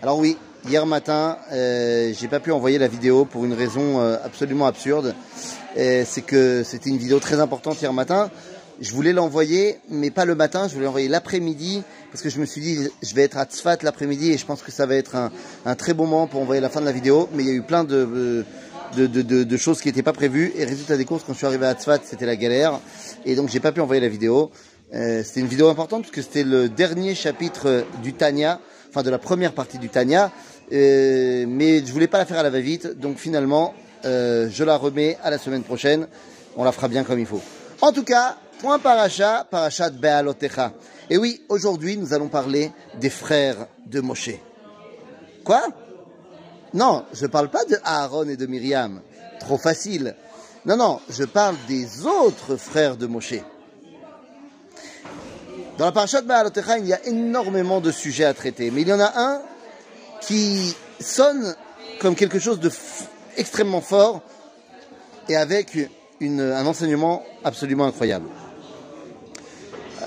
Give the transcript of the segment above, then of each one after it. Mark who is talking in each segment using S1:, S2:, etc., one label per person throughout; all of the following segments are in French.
S1: Alors oui, hier matin, euh, j'ai pas pu envoyer la vidéo pour une raison euh, absolument absurde. Euh, C'est que c'était une vidéo très importante hier matin. Je voulais l'envoyer, mais pas le matin, je voulais l'envoyer l'après-midi, parce que je me suis dit, je vais être à Tzfat l'après-midi, et je pense que ça va être un, un très bon moment pour envoyer la fin de la vidéo, mais il y a eu plein de, de, de, de, de choses qui n'étaient pas prévues, et résultat des courses, quand je suis arrivé à Tzfat, c'était la galère, et donc j'ai pas pu envoyer la vidéo. Euh, c'était une vidéo importante, parce que c'était le dernier chapitre du Tanya, enfin de la première partie du Tanya, euh, mais je voulais pas la faire à la va-vite, donc finalement, euh, je la remets à la semaine prochaine, on la fera bien comme il faut. En tout cas, point paracha, parachat Be'alotecha. Et oui, aujourd'hui, nous allons parler des frères de Moshe. Quoi? Non, je ne parle pas de Aaron et de Myriam. Trop facile. Non, non, je parle des autres frères de Moshe. Dans la parachat Be'alotecha, il y a énormément de sujets à traiter, mais il y en a un qui sonne comme quelque chose de extrêmement fort et avec une, un enseignement absolument incroyable.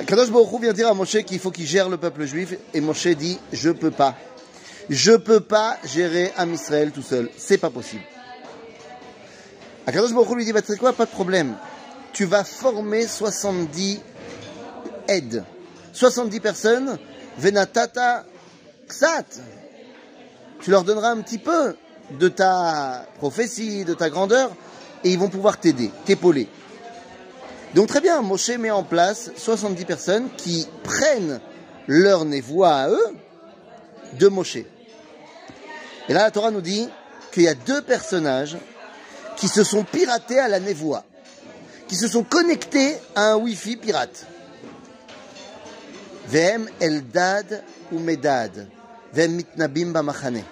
S1: Kadosh Baruch vient dire à Moshe qu'il faut qu'il gère le peuple juif et Moshe dit je peux pas. Je peux pas gérer Am Israël tout seul, c'est pas possible. Kadosh Baruch lui dit bah, pas de problème. Tu vas former 70 aides. 70 personnes, venatata ksat. Tu leur donneras un petit peu de ta prophétie, de ta grandeur, et ils vont pouvoir t'aider, t'épauler. Donc très bien, Moshe met en place 70 personnes qui prennent leur névoie à eux de Moshe. Et là, la Torah nous dit qu'il y a deux personnages qui se sont piratés à la névoie, qui se sont connectés à un Wi-Fi pirate. Eldad ou Medad. Vem Mitnabim Bamachane.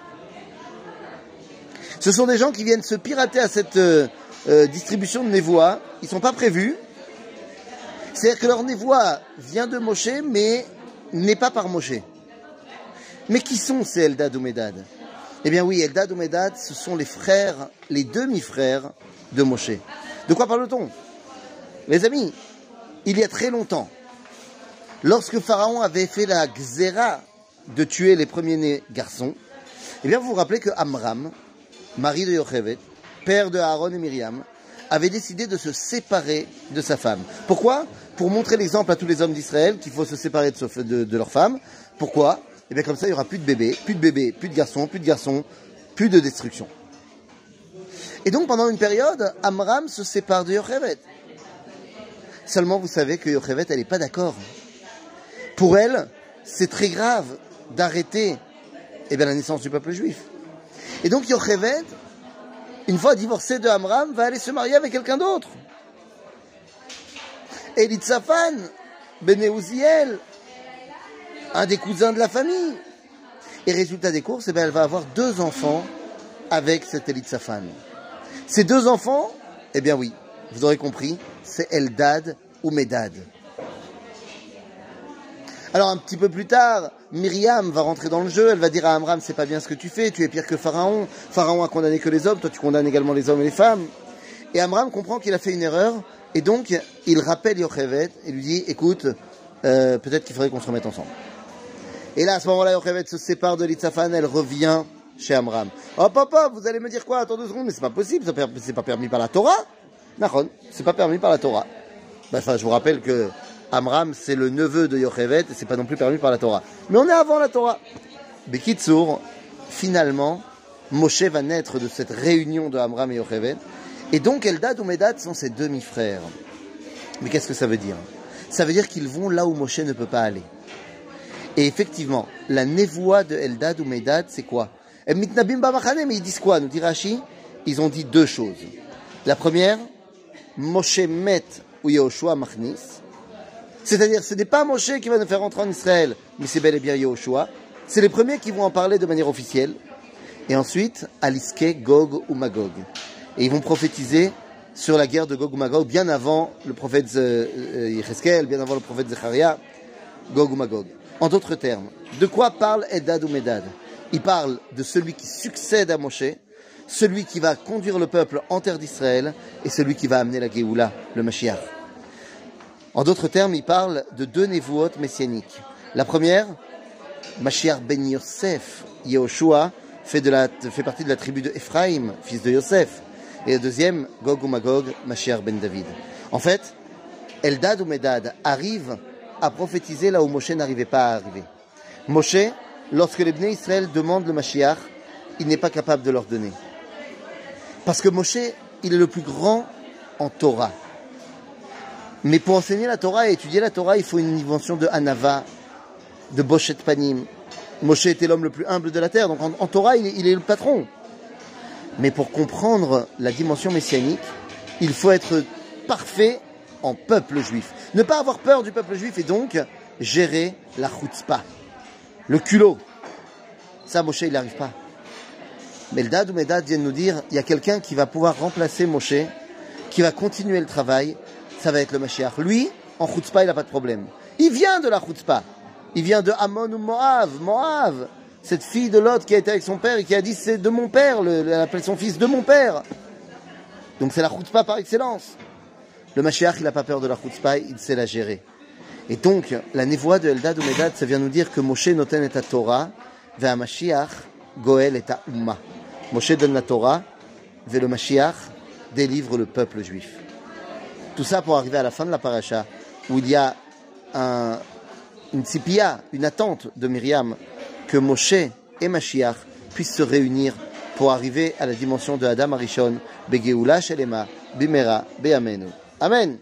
S1: Ce sont des gens qui viennent se pirater à cette euh, euh, distribution de névoie. Ils ne sont pas prévus. C'est-à-dire que leur névoie vient de Moshe, mais n'est pas par Moshe. Mais qui sont ces Eldad ou Medad? Eh bien oui, Eldad ou Medad, ce sont les frères, les demi-frères de Moshe. De quoi parle-t-on? Les amis, il y a très longtemps, lorsque Pharaon avait fait la xéra de tuer les premiers-nés garçons, eh bien vous vous rappelez que Amram, mari de Yochevet, père de Aaron et Myriam, avait décidé de se séparer de sa femme. Pourquoi? Pour montrer l'exemple à tous les hommes d'Israël qu'il faut se séparer de, leur femme. Pourquoi? Et bien comme ça, il n'y aura plus de bébés, plus de bébés, plus de garçons, plus de garçons, plus de destruction. Et donc pendant une période, Amram se sépare de Yochevet. Seulement, vous savez que Yochevet, elle n'est pas d'accord. Pour elle, c'est très grave d'arrêter eh bien, la naissance du peuple juif. Et donc Yochevet, une fois divorcé de Amram, va aller se marier avec quelqu'un d'autre. Elitzaphan, Beneuziel, un des cousins de la famille. Et résultat des courses, eh elle va avoir deux enfants avec cet Elitzaphan. Ces deux enfants, eh bien oui, vous aurez compris, c'est Eldad ou Medad. Alors un petit peu plus tard, Myriam va rentrer dans le jeu, elle va dire à Amram, c'est pas bien ce que tu fais, tu es pire que Pharaon. Pharaon a condamné que les hommes, toi tu condamnes également les hommes et les femmes. Et Amram comprend qu'il a fait une erreur, et donc il rappelle Yochevet et lui dit, écoute, euh, peut-être qu'il faudrait qu'on se remette ensemble. Et là, à ce moment-là, Yochevet se sépare de Litzafan, elle revient chez Amram. Hop, hop, vous allez me dire quoi? Attends deux secondes, mais c'est pas possible, c'est pas permis par la Torah. Nahon, c'est pas permis par la Torah. Enfin, je vous rappelle que Amram, c'est le neveu de Yochevet, et c'est pas non plus permis par la Torah. Mais on est avant la Torah. Bekitsour, finalement, Moshe va naître de cette réunion de Amram et Yochevet. Et donc, Eldad ou Medad sont ses demi-frères. Mais qu'est-ce que ça veut dire? Ça veut dire qu'ils vont là où Moshe ne peut pas aller. Et effectivement, la névoie de Eldad ou Medad, c'est quoi? Mitnabim Bamachane, mais ils disent quoi? Nous dit Rashi Ils ont dit deux choses. La première, Moshe met ou Yehoshua Machnis. C'est-à-dire, ce n'est pas Moshe qui va nous faire rentrer en Israël, mais c'est bel et bien Yehoshua. C'est les premiers qui vont en parler de manière officielle. Et ensuite, Aliske, Gog ou Magog. Et ils vont prophétiser sur la guerre de Gog ou Magog bien avant le prophète Yecheskel, bien avant le prophète Zecharia, Gog ou Magog. En d'autres termes, de quoi parle Eddad ou Medad? Il parle de celui qui succède à Moshe, celui qui va conduire le peuple en terre d'Israël et celui qui va amener la Géoula, le Mashiach. En d'autres termes, il parle de deux névouot messianiques. La première, Mashiach ben Yosef, Yehoshua, fait, la, partie de la tribu de Ephraim, fils de Yosef. Et le deuxième, Gog ou Magog, Mashiach ben David. En fait, Eldad ou Medad arrive à prophétiser là où Moshe n'arrivait pas à arriver. Moshe, lorsque les Bnei Israël demandent le Mashiach, il n'est pas capable de leur donner. Parce que Moshe, il est le plus grand en Torah. Mais pour enseigner la Torah et étudier la Torah, il faut une dimension de Hanava, de Boshet Panim. Moshe était l'homme le plus humble de la terre, donc en, Torah, il est le patron. Mais pour comprendre la dimension messianique, il faut être parfait en peuple juif. Ne pas avoir peur du peuple juif et donc gérer la chutzpah, le culot. Ça, Moshe, il n'arrive pas. Mais Dad ou Medad viennent nous dire, il y a quelqu'un qui va pouvoir remplacer Moshe, qui va continuer le travail, ça va être le Mashiach. Lui, en chutzpah, il n'a pas de problème. Il vient de la chutzpah. Il vient de Amon ou Moab, Moab. Cette fille de Lot qui a été avec son père et qui a dit c'est de mon père, elle appelle son fils de mon père. Donc c'est la chutzpah par excellence. Le Mashiach, il n'a pas peur de la chutzpah, il sait la gérer. Et donc, la névoie de Eldad ou Medad, ça vient nous dire que Moshe noten et Torah, vers Mashiach, Goel et Umma. Moshe donne la Torah, vers le Mashiach délivre le peuple juif. Tout ça pour arriver à la fin de la paracha, où il y a un, une tzipia, une attente de Myriam, que Moshe et Mashiach puissent se réunir pour arriver à la dimension de Adam Arishon, Begeula Shelema, Bimera, Beamenu. Amen.